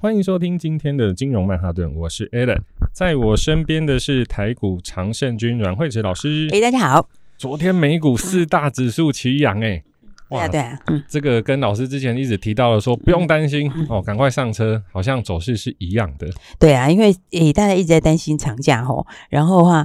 欢迎收听今天的金融曼哈顿，我是 Alan，在我身边的是台股常胜军阮惠慈老师。哎，大家好。昨天美股四大指数齐扬，哎，对啊，对啊，嗯，这个跟老师之前一直提到的说不用担心、嗯、哦，赶快上车，好像走势是一样的。对啊，因为诶大家一直在担心长假吼，然后的话。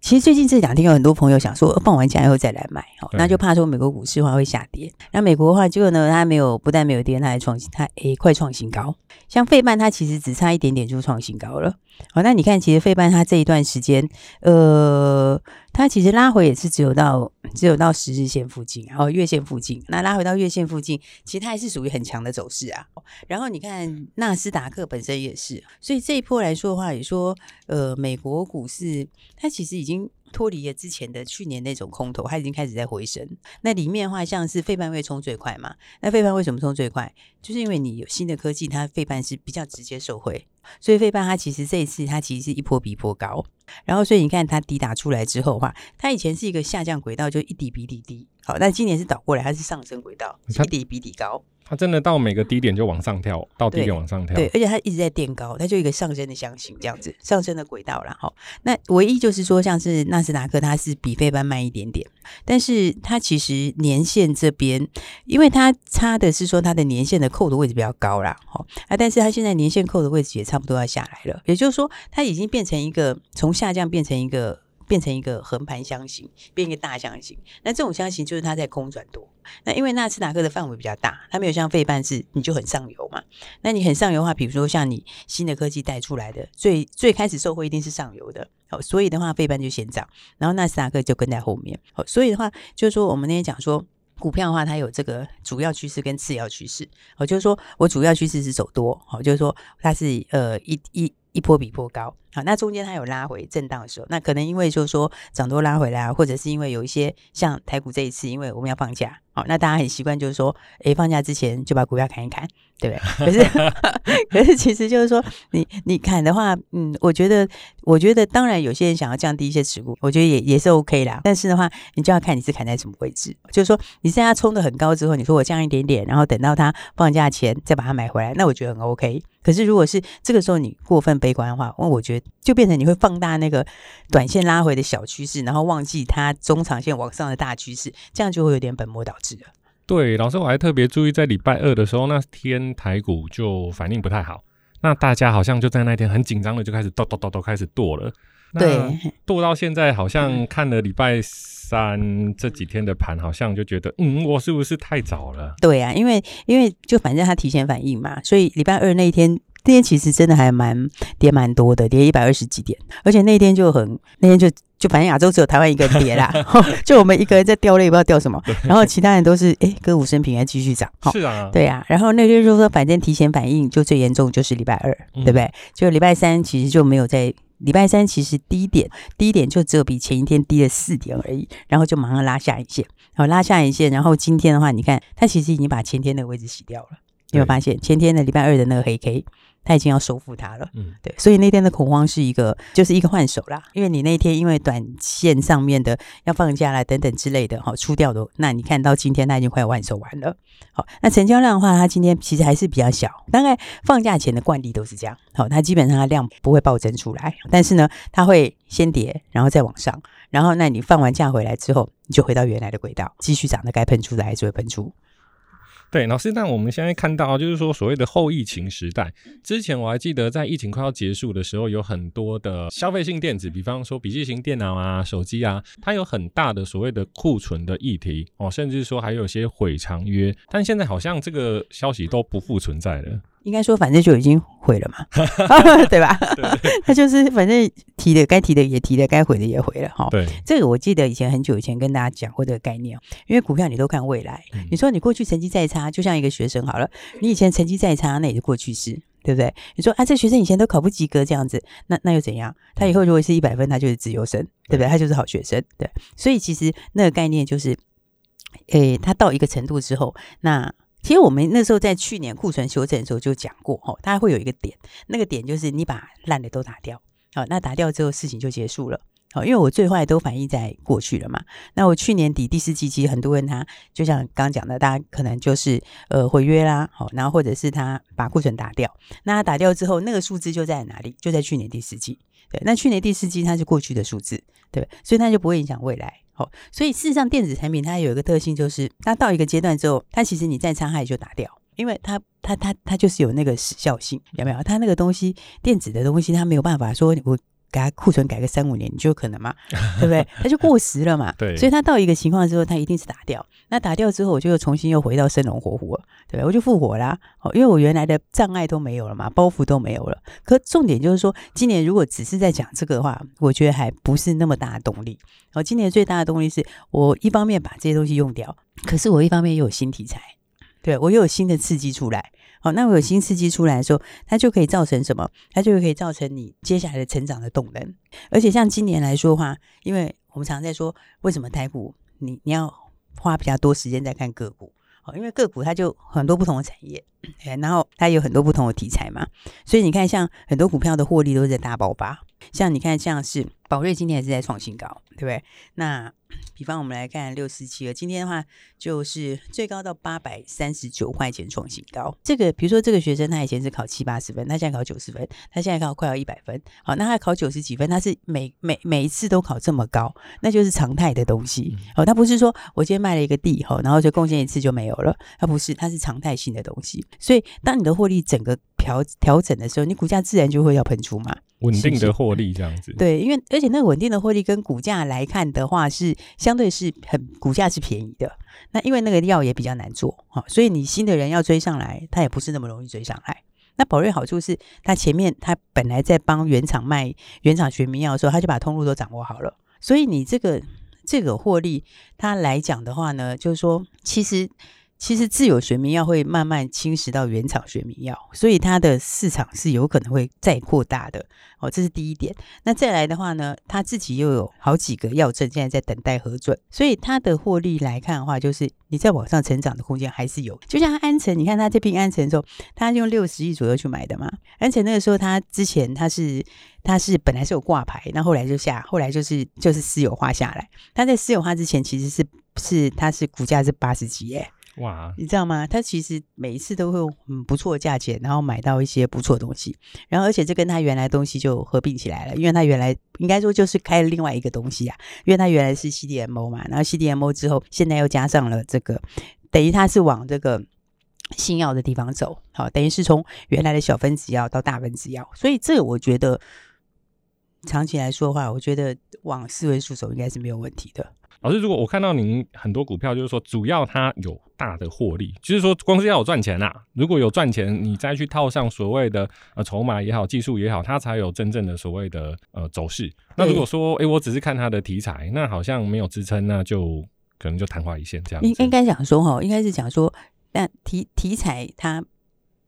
其实最近这两天有很多朋友想说放完假以后再来买，好，那就怕说美国股市的话会下跌。那美国的话，结果呢，它没有，不但没有跌，它还创新，它诶快创新高。像费曼，它其实只差一点点就创新高了。好，那你看，其实费半它这一段时间，呃，它其实拉回也是只有到只有到十日线附近，然后月线附近。那拉回到月线附近，其实它还是属于很强的走势啊。然后你看纳斯达克本身也是，所以这一波来说的话，也说，呃，美国股市它其实已经。脱离了之前的去年那种空头，它已经开始在回升。那里面的话，像是费半会冲最快嘛？那费半为什么冲最快？就是因为你有新的科技，它费半是比较直接受惠。所以费半它其实这一次它其实是一波比一波高。然后所以你看它抵打出来之后的话，它以前是一个下降轨道，就一底比一底低。好，但今年是倒过来，它是上升轨道，一底比一底高。它真的到每个低点就往上跳，到低点往上跳。对，而且它一直在垫高，它就一个上升的箱型这样子，上升的轨道啦。哈。那唯一就是说，像是纳斯达克，它是比费班慢一点点，但是它其实年线这边，因为它差的是说它的年线的扣的位置比较高啦。哈啊，但是它现在年线扣的位置也差不多要下来了，也就是说，它已经变成一个从下降变成一个。变成一个横盘箱型，变一个大箱型。那这种箱型就是它在空转多。那因为纳斯达克的范围比较大，它没有像费半是你就很上游嘛。那你很上游的话，比如说像你新的科技带出来的，最最开始受惠一定是上游的。好，所以的话费半就先涨，然后纳斯达克就跟在后面。好，所以的话就是说，我们那天讲说股票的话，它有这个主要趋势跟次要趋势。好，就是说我主要趋势是走多。好，就是说它是呃一一。一波比一波高，好，那中间它有拉回震荡的时候，那可能因为就是说涨多拉回来啊，或者是因为有一些像台股这一次，因为我们要放假，那大家很习惯就是说，诶，放假之前就把股票砍一砍，对不对？可是，可是其实就是说，你你砍的话，嗯，我觉得，我觉得当然有些人想要降低一些持股，我觉得也也是 OK 啦。但是的话，你就要看你是砍在什么位置，就是说你现在冲的很高之后，你说我降一点点，然后等到它放假前再把它买回来，那我觉得很 OK。可是，如果是这个时候你过分悲观的话，那我觉得就变成你会放大那个短线拉回的小趋势，然后忘记它中长线往上的大趋势，这样就会有点本末倒置了。对，老师，我还特别注意，在礼拜二的时候，那天台股就反应不太好，那大家好像就在那天很紧张的就开始剁剁剁剁开始剁了。对，剁到现在好像看了礼拜三这几天的盘，好像就觉得，嗯，我是不是太早了？对啊，因为因为就反正他提前反应嘛，所以礼拜二那一天那天其实真的还蛮跌蛮多的，跌一百二十几点，而且那天就很那天就就反正亚洲只有台湾一个人跌啦，就我们一个人在掉泪，不知道掉什么，然后其他人都是哎歌舞升平，还继续涨。是啊，对啊，然后那天就说反正提前反应就最严重就是礼拜二，对不对？就礼拜三其实就没有在。礼拜三其实低点低点就只有比前一天低了四点而已，然后就马上拉下影线，好，拉下影线，然后今天的话，你看它其实已经把前天那个位置洗掉了，你有没有发现前天的礼拜二的那个黑 K？他已经要收复它了，嗯，对，所以那天的恐慌是一个，就是一个换手啦。因为你那天因为短线上面的要放假啦等等之类的，好出掉的，那你看到今天它已经快要换手完了。好，那成交量的话，它今天其实还是比较小，大概放假前的惯例都是这样。好，它基本上它量不会暴增出来，但是呢，它会先跌，然后再往上，然后那你放完假回来之后，你就回到原来的轨道，继续涨的该喷出的还是会喷出。对，老师，那我们现在看到，就是说所谓的后疫情时代，之前我还记得在疫情快要结束的时候，有很多的消费性电子，比方说笔记型电脑啊、手机啊，它有很大的所谓的库存的议题哦，甚至说还有些毁长约，但现在好像这个消息都不复存在了。应该说，反正就已经毁了嘛，对吧？他 就是反正提的该提的也提了，该毁的也毁了哈。对，这个我记得以前很久以前跟大家讲过这个概念，因为股票你都看未来。你说你过去成绩再差，就像一个学生好了，你以前成绩再差，那也是过去式。对对不对？你说啊，这学生以前都考不及格这样子，那那又怎样？他以后如果是一百分，他就是自由生，对不对？他就是好学生，对。所以其实那个概念就是，诶，他到一个程度之后，那其实我们那时候在去年库存修正的时候就讲过，哈，它会有一个点，那个点就是你把烂的都打掉，好，那打掉之后事情就结束了。好，因为我最坏都反映在过去了嘛。那我去年底第四季，其实很多人他就像刚刚讲的，大家可能就是呃毁约啦，好，然后或者是他把库存打掉。那他打掉之后，那个数字就在哪里？就在去年第四季。对，那去年第四季它是过去的数字，对，所以它就不会影响未来。好，所以事实上电子产品它有一个特性，就是它到一个阶段之后，它其实你再伤害就打掉，因为它它它它就是有那个时效性，有没有？它那个东西电子的东西，它没有办法说我。给它库存改个三五年，你就有可能嘛，对不对？它就过时了嘛。对，所以它到一个情况之后，它一定是打掉。那打掉之后，我就又重新又回到生龙活虎了，对，我就复活啦。哦，因为我原来的障碍都没有了嘛，包袱都没有了。可重点就是说，今年如果只是在讲这个的话，我觉得还不是那么大的动力。哦，今年最大的动力是我一方面把这些东西用掉，可是我一方面又有新题材，对，我又有新的刺激出来。好，那我有新刺激出来的时候，它就可以造成什么？它就可以造成你接下来的成长的动能。而且像今年来说的话，因为我们常在说，为什么台股你你要花比较多时间在看个股？好，因为个股它就很多不同的产业，然后它有很多不同的题材嘛，所以你看，像很多股票的获利都是在大爆发。像你看，像是宝瑞今天也是在创新高，对不对？那 比方我们来看六四七二，今天的话就是最高到八百三十九块钱创新高。这个比如说这个学生他以前是考七八十分，他现在考九十分，他现在考快要一百分。好，那他考九十几分，他是每每每一次都考这么高，那就是常态的东西。好，他不是说我今天卖了一个地，好，然后就贡献一次就没有了，他不是，它是常态性的东西。所以当你的获利整个调调整的时候，你股价自然就会要喷出嘛。稳定的获利这样子，对，因为而且那个稳定的获利跟股价来看的话，是相对是很股价是便宜的。那因为那个药也比较难做，哈，所以你新的人要追上来，他也不是那么容易追上来。那宝瑞好处是，他前面他本来在帮原厂卖原厂学名药的时候，他就把通路都掌握好了，所以你这个这个获利，他来讲的话呢，就是说其实。其实自有学名药会慢慢侵蚀到原厂学名药，所以它的市场是有可能会再扩大的哦，这是第一点。那再来的话呢，他自己又有好几个药证现在在等待核准，所以它的获利来看的话，就是你在往上成长的空间还是有。就像安诚，你看他这批安诚的时候，他用六十亿左右去买的嘛。安诚那个时候，他之前他是他是本来是有挂牌，那后来就下，后来就是就是私有化下来。他在私有化之前，其实是是他是股价是八十几耶。哇，你知道吗？他其实每一次都会很不错的价钱，然后买到一些不错的东西，然后而且这跟他原来东西就合并起来了，因为他原来应该说就是开了另外一个东西啊，因为他原来是 CDMO 嘛，然后 CDMO 之后现在又加上了这个，等于他是往这个新药的地方走，好，等于是从原来的小分子药到大分子药，所以这个我觉得长期来说的话，我觉得往四位数走应该是没有问题的。老师，如果我看到您很多股票，就是说主要它有大的获利，就是说光是要有赚钱啊。如果有赚钱，你再去套上所谓的呃筹码也好、技术也好，它才有真正的所谓的呃走势。那如果说哎、欸，我只是看它的题材，那好像没有支撑，那就可能就昙花一现这样子。应应该讲说哈，应该是讲说，但题题材它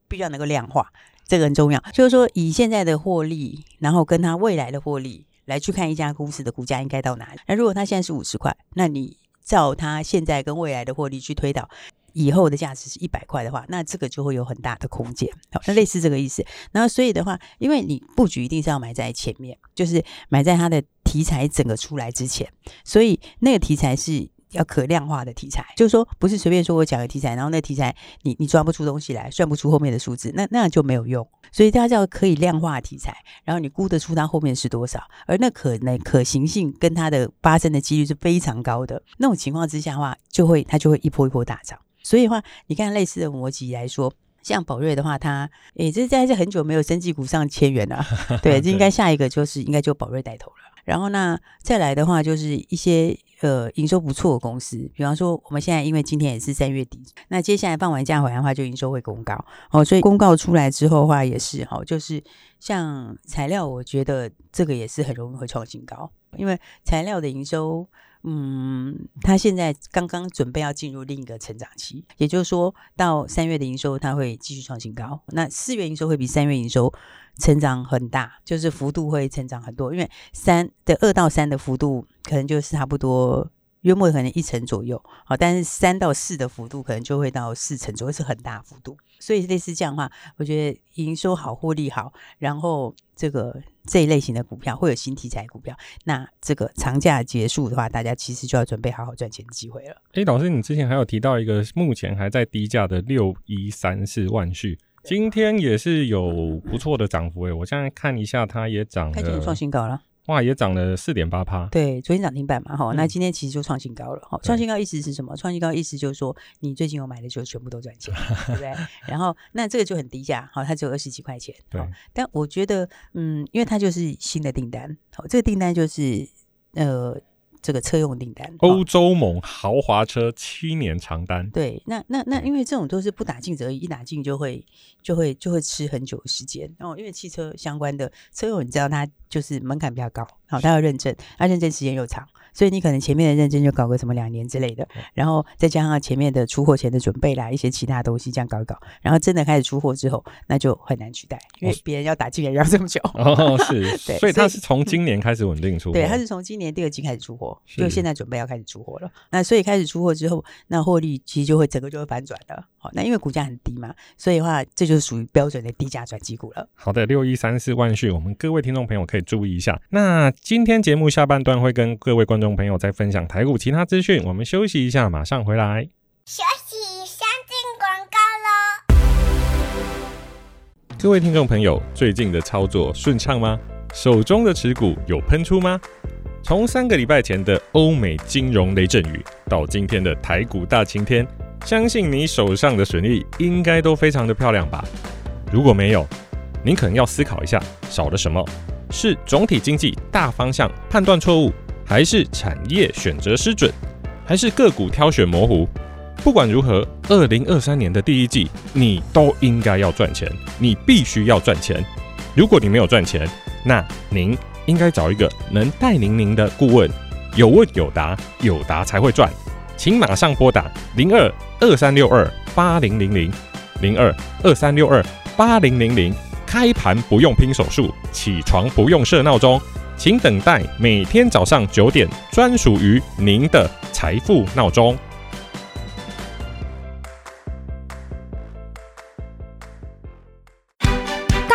必须要能够量化，这个很重要。就是说，以现在的获利，然后跟它未来的获利。来去看一家公司的股价应该到哪里？那如果它现在是五十块，那你照它现在跟未来的获利去推导，以后的价值是一百块的话，那这个就会有很大的空间。好，那类似这个意思。然后所以的话，因为你布局一定是要买在前面，就是买在它的题材整个出来之前，所以那个题材是。要可量化的题材，就是说不是随便说我讲个题材，然后那题材你你抓不出东西来，算不出后面的数字，那那样就没有用。所以它叫可以量化的题材，然后你估得出它后面是多少，而那可能可行性跟它的发生的几率是非常高的。那种情况之下的话，就会它就会一波一波大涨。所以的话，你看类似的逻辑来说，像宝瑞的话，它诶这在这很久没有生技股上千元了，对，这应该下一个就是应该就宝瑞带头了。然后那，再来的话就是一些。呃，营收不错的公司，比方说我们现在因为今天也是三月底，那接下来放完假回来的话，就营收会公告。哦，所以公告出来之后的话，也是哈、哦，就是像材料，我觉得这个也是很容易会创新高，因为材料的营收嗯，它现在刚刚准备要进入另一个成长期，也就是说到三月的营收它会继续创新高，那四月营收会比三月营收成长很大，就是幅度会成长很多，因为三的二到三的幅度可能就是差不多。约莫可能一成左右，好，但是三到四的幅度可能就会到四成左右，是很大幅度。所以类似这样的话，我觉得营收好，获利好，然后这个这一类型的股票会有新题材股票。那这个长假结束的话，大家其实就要准备好好赚钱的机会了。诶，老师，你之前还有提到一个目前还在低价的六一三四万旭，今天也是有不错的涨幅诶。我现在看一下，它也涨了，它已经创新高了。哇，也涨了四点八趴。对，昨天涨停板嘛，哈、嗯，那今天其实就创新高了，哈。创新高意思是什么？创新高意思就是说，你最近有买的就全部都赚钱，对不对？然后，那这个就很低价，好，它只有二十几块钱，对。但我觉得，嗯，因为它就是新的订单，好，这个订单就是，呃。这个车用订单，欧洲猛豪华车七年长单。对，那那那，因为这种都是不打尽责，一打进就会就会就会吃很久的时间。然后，因为汽车相关的车用，你知道它就是门槛比较高，好，它要认证，它认证时间又长。所以你可能前面的认证就搞个什么两年之类的，然后再加上前面的出货前的准备啦，一些其他东西这样搞一搞，然后真的开始出货之后，那就很难取代，因为别人要打进来要这么久。哦，是，对，所以它是从今年开始稳定出货。对，它是从今年第二季开始出货，就现在准备要开始出货了。那所以开始出货之后，那获利其实就会整个就会反转了。好，那因为股价很低嘛，所以的话这就是属于标准的低价转机股了。好的，六一三四万旭，我们各位听众朋友可以注意一下。那今天节目下半段会跟各位观众朋友再分享台股其他资讯，我们休息一下，马上回来。休息，先进广告喽。各位听众朋友，最近的操作顺畅吗？手中的持股有喷出吗？从三个礼拜前的欧美金融雷阵雨，到今天的台股大晴天，相信你手上的损益应该都非常的漂亮吧？如果没有，您可能要思考一下，少了什么？是总体经济大方向判断错误？还是产业选择失准，还是个股挑选模糊？不管如何，二零二三年的第一季，你都应该要赚钱，你必须要赚钱。如果你没有赚钱，那您应该找一个能带领您的顾问，有问有答，有答才会赚。请马上拨打零二二三六二八零零零零二二三六二八零零零，开盘不用拼手速，起床不用设闹钟。请等待每天早上九点，专属于您的财富闹钟。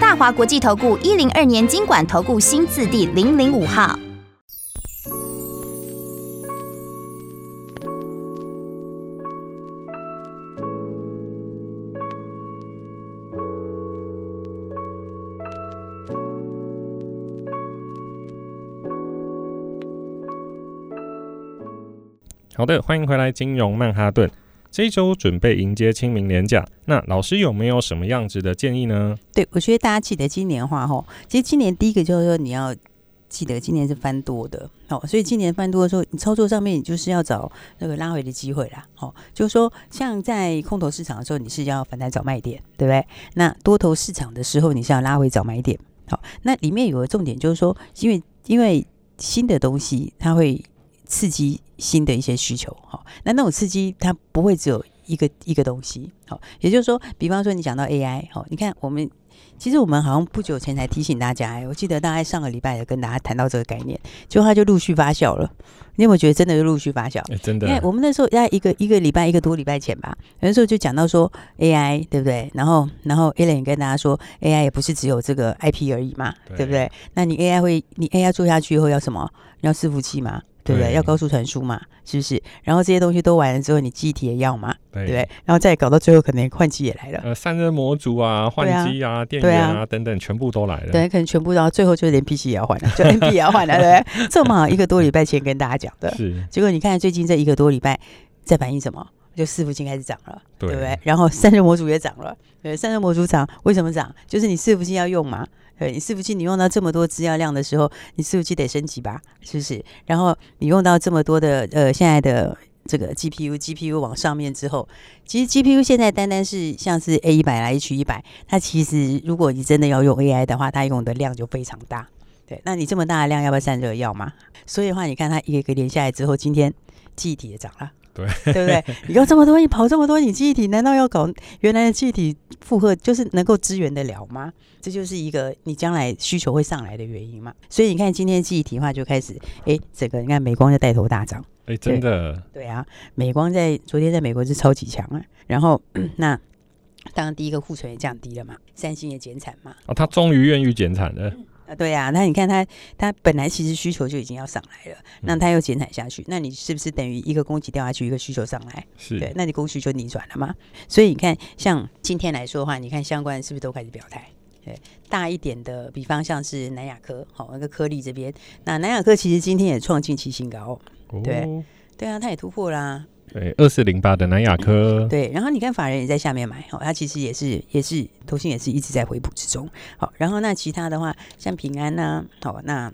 大华国际投顾一零二年经管投顾新字第零零五号。好的，欢迎回来，金融曼哈顿。这一周准备迎接清明连假，那老师有没有什么样子的建议呢？对，我觉得大家记得今年话，吼，其实今年第一个就是说你要记得今年是翻多的，哦，所以今年翻多的时候，你操作上面你就是要找那个拉回的机会啦，哦，就是说像在空头市场的时候，你是要反弹找卖点，对不对？那多头市场的时候，你是要拉回找买点，好，那里面有个重点就是说，因为因为新的东西它会。刺激新的一些需求，好，那那种刺激它不会只有一个一个东西，好，也就是说，比方说你讲到 AI，好，你看我们其实我们好像不久前才提醒大家，我记得大概上个礼拜也跟大家谈到这个概念，结果它就陆续发酵了。你有没有觉得真的就陆续发酵？欸、真的，因为我们那时候在一个一个礼拜一个多礼拜前吧，那时候就讲到说 AI 对不对？然后然后 Alan 跟大家说 AI 也不是只有这个 IP 而已嘛，对，对不对？那你 AI 会你 AI 做下去以后要什么？要伺服器嘛？对不对？要高速传输嘛，是不是？然后这些东西都完了之后，你记忆体也要嘛，对不对？然后再搞到最后，可能换机也来了。呃，散热模组啊，换机啊，电源啊等等，全部都来了。对，可能全部，然后最后就连 PC 也要换了，就 NP 也要换了，对不对？这么好，一个多礼拜前跟大家讲的，是。结果你看最近这一个多礼拜在反映什么？就伺服器开始涨了，对不对？然后散热模组也涨了，对，散热模组涨，为什么涨？就是你伺服器要用嘛。对，你伺服器你用到这么多资料量的时候，你伺服器得升级吧，是不是？然后你用到这么多的呃现在的这个 GPU GPU 往上面之后，其实 GPU 现在单单是像是 A 一百来 H 一百，它其实如果你真的要用 AI 的话，它用的量就非常大。对，那你这么大的量要不要散热？要吗？所以的话，你看它一个一个连下来之后，今天记忆体也涨了。对，对不对？你用这么多，你跑这么多，你记忆体难道要搞原来的记忆体负荷，就是能够支援得了吗？这就是一个你将来需求会上来的原因嘛。所以你看今天记忆体的话就开始，哎，整个你看美光就带头大涨，哎，真的对，对啊，美光在昨天在美国是超级强啊。然后 那当然第一个库存也降低了嘛，三星也减产嘛。哦，他终于愿意减产了。对呀、啊，那你看它，它本来其实需求就已经要上来了，那它又减产下去，那你是不是等于一个供给掉下去，一个需求上来？是对，那你供需就逆转了嘛？所以你看，像今天来说的话，你看相关是不是都开始表态？对，大一点的，比方像是南亚科，好，那个颗粒这边，那南亚科其实今天也创近期新高，哦、对，对啊，它也突破啦。对，二四零八的南亚科、嗯，对，然后你看法人也在下面买，哦，它其实也是也是投信也是一直在回补之中，好，然后那其他的话，像平安呐、啊，好，那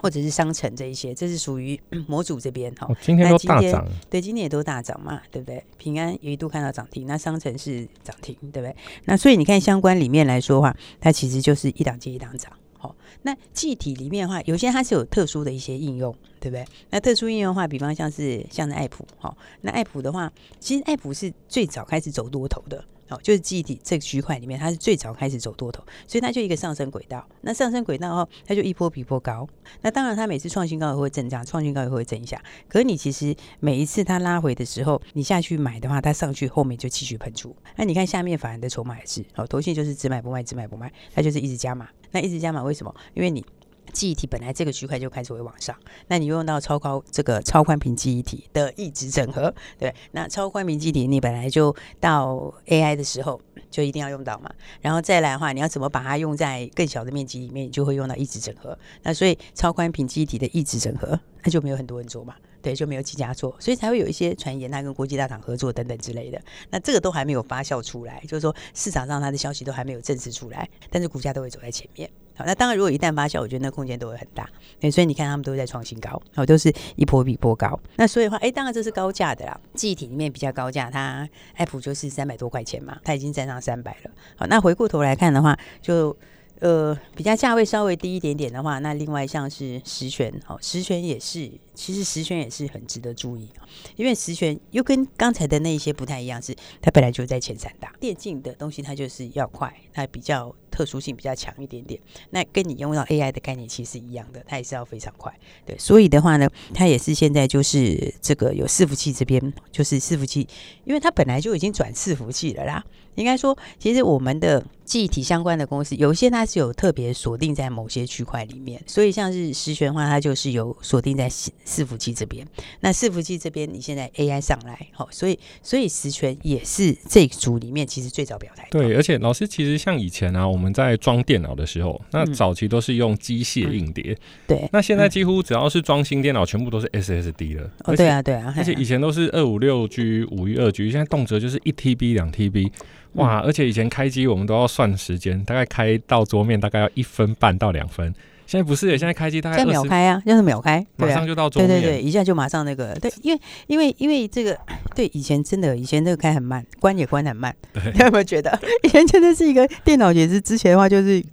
或者是商城这一些，这是属于 模组这边，哈、哦，今天都大涨，对，今天也都大涨嘛，对不对？平安有一度看到涨停，那商城是涨停，对不对？那所以你看相关里面来说的话，它其实就是一档接一档涨。好，那记忆体里面的话，有些它是有特殊的一些应用，对不对？那特殊应用的话，比方像是像是爱普，好，那爱普的话，其实爱普是最早开始走多头的。哦，就是记忆体这个区块里面，它是最早开始走多头，所以它就一个上升轨道。那上升轨道后，它就一波比一波高。那当然，它每次创新高也会震荡，创新高也会震一下。可是你其实每一次它拉回的时候，你下去买的话，它上去后面就继续喷出。那你看下面反而的筹码也是，哦，投信就是只买不卖，只买不卖，它就是一直加码。那一直加码为什么？因为你记忆体本来这个区块就开始会往上，那你用到超高这个超宽频记忆体的异质整合，对，那超宽频记忆体你本来就到 AI 的时候就一定要用到嘛，然后再来的话，你要怎么把它用在更小的面积里面，你就会用到异质整合。那所以超宽频记忆体的异质整合，那就没有很多人做嘛，对，就没有几家做，所以才会有一些传言他跟国际大厂合作等等之类的。那这个都还没有发酵出来，就是说市场上它的消息都还没有证实出来，但是股价都会走在前面。好，那当然，如果一旦发酵，我觉得那空间都会很大。对，所以你看他们都在创新高，好，都是一波比一波高。那所以的话，哎，当然这是高价的啦。记忆体里面比较高价，它 app 就是三百多块钱嘛，它已经站上三百了。好，那回过头来看的话，就。呃，比较价位稍微低一点点的话，那另外像是十銓，哦，十銓也是，其实十銓也是很值得注意，因为十銓又跟刚才的那一些不太一样，是它本来就在前三大电竞的东西，它就是要快，它比较特殊性比较强一点点。那跟你用到 AI 的概念其实是一样的，它也是要非常快。对，所以的话呢，它也是现在就是这个有伺服器这边，就是伺服器，因为它本来就已经转伺服器了啦。应该说，其实我们的记忆体相关的公司，有一些它是有特别锁定在某些区块里面，所以像是十銓的话，它就是有锁定在伺服器这边。那伺服器这边，你现在 AI 上来，好，所以所以十銓也是这组里面其实最早表态。对，而且老师其实像以前啊，我们在装电脑的时候，那早期都是用机械硬碟，嗯、对。那现在几乎只要是装新电脑，全部都是 SSD 了。哦，对啊，对啊。而且以前都是二五六 G、五一二 G，现在动辄就是一 TB、两 TB。哇！而且以前开机我们都要算时间，大概开到桌面大概要一分半到两分。现在不是，现在开机大概秒开啊，就是秒开，马上就到桌面。对对对，一下就马上那个。对，因为因为因为这个，对以前真的以前那个开很慢，关也关很慢。你有没有觉得 以前真的是一个电脑也是之前的话就是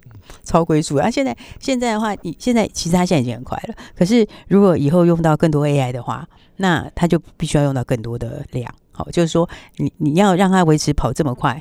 超龟速啊？现在现在的话，你现在其实它现在已经很快了。可是如果以后用到更多 AI 的话，那它就必须要用到更多的量。好，就是说你你要让它维持跑这么快，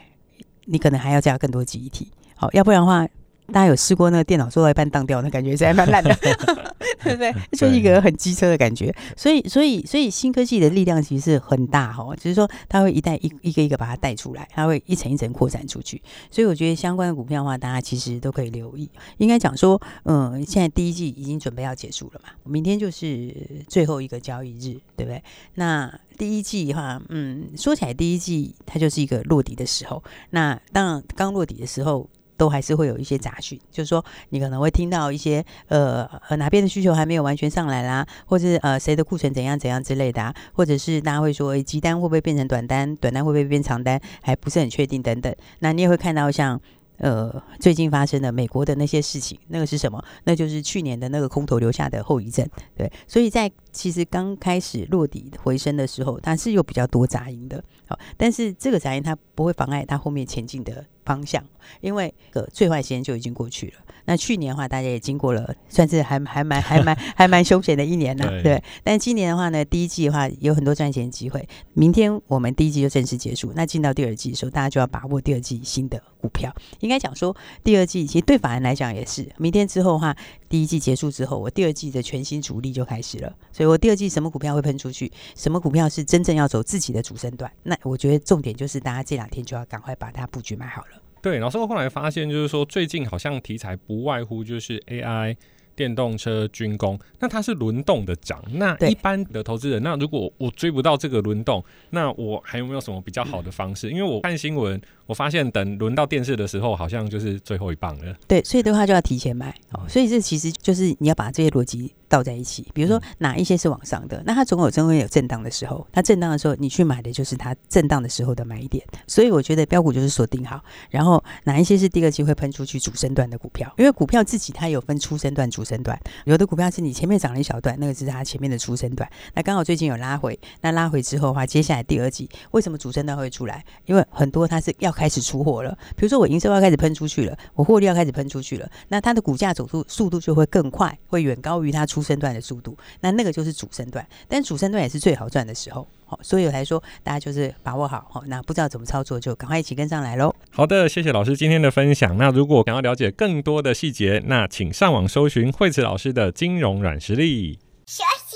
你可能还要加更多记忆体。好，要不然的话，大家有试过那个电脑做到一半当掉，那感觉是还蛮烂的，对不对？就一个很机车的感觉。所以，所以，所以新科技的力量其实是很大哈，就是说它会一代一一个一个把它带出来，它会一层一层扩展出去。所以我觉得相关的股票的话，大家其实都可以留意。应该讲说，嗯，现在第一季已经准备要结束了嘛，明天就是最后一个交易日，对不对？那第一季的话，嗯，说起来第一季它就是一个落底的时候。那当然刚落底的时候，都还是会有一些杂讯，就是说你可能会听到一些呃呃哪边的需求还没有完全上来啦，或者是呃谁的库存怎样怎样之类的啊，或者是大家会说，诶，急单会不会变成短单，短单会不会变长单，还不是很确定等等。那你也会看到像。呃，最近发生的美国的那些事情，那个是什么？那就是去年的那个空头留下的后遗症。对，所以在其实刚开始落底回升的时候，它是有比较多杂音的。好，但是这个杂音它不会妨碍它后面前进的方向，因为呃最坏时间就已经过去了。那去年的话，大家也经过了，算是还还蛮还蛮还蛮凶险的一年呢。对，对，但今年的话呢，第一季的话有很多赚钱机会。明天我们第一季就正式结束，那进到第二季的时候，大家就要把握第二季新的股票。应该讲说，第二季其实对法人来讲也是，明天之后的话，第一季结束之后，我第二季的全新主力就开始了。所以我第二季什么股票会喷出去，什么股票是真正要走自己的主升段，那我觉得重点就是大家这两天就要赶快把它布局买好了。对，然后我后来发现，就是说最近好像题材不外乎就是 AI、电动车、军工，那它是轮动的涨。那一般的投资人，那如果我追不到这个轮动，那我还有没有什么比较好的方式？因为我看新闻，我发现等轮到电视的时候，好像就是最后一棒了。对，所以的话就要提前买。哦，所以这其实就是你要把这些逻辑。倒在一起，比如说哪一些是往上的，那它总有总会有震荡的时候。它震荡的时候，你去买的就是它震荡的时候的买点。所以我觉得标股就是锁定好，然后哪一些是第二季会喷出去主升段的股票，因为股票自己它有分初升段、主升段。有的股票是你前面涨了一小段，那个是它前面的初升段。那刚好最近有拉回，那拉回之后的话，接下来第二季为什么主升段会出来？因为很多它是要开始出货了。比如说我营收要开始喷出去了，我获利要开始喷出去了，那它的股价走速速度就会更快，会远高于它出生段的速度。那那个就是主升段，但主升段也是最好赚的时候，好，所以我才说大家就是把握好，好，那不知道怎么操作就赶快一起跟上来喽。好的，谢谢老师今天的分享。那如果想要了解更多的细节，那请上网搜寻惠慈老师的金融软实力。学习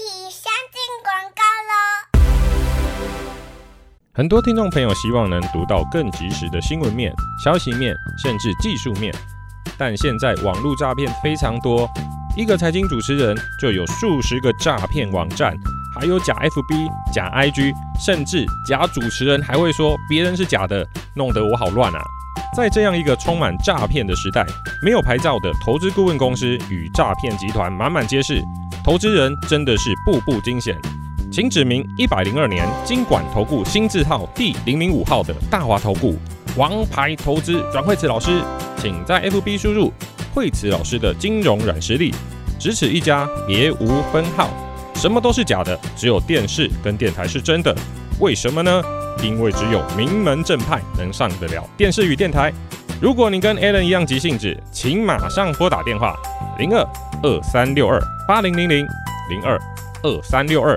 很多听众朋友希望能读到更及时的新闻面、消息面，甚至技术面，但现在网络诈骗非常多。一个财经主持人就有数十个诈骗网站，还有假 FB、假 IG，甚至假主持人还会说别人是假的，弄得我好乱啊！在这样一个充满诈骗的时代，没有牌照的投资顾问公司与诈骗集团满满皆是，投资人真的是步步惊险。请指明一百零二年金管投顾新字号第零零五号的大华投顾王牌投资阮慧慈老师，请在 FB 输入慧慈老师的金融软实力，只此一家，别无分号。什么都是假的，只有电视跟电台是真的。为什么呢？因为只有名门正派能上得了电视与电台。如果你跟 Alan 一样急性子，请马上拨打电话零二二三六二八零零零零二二三六二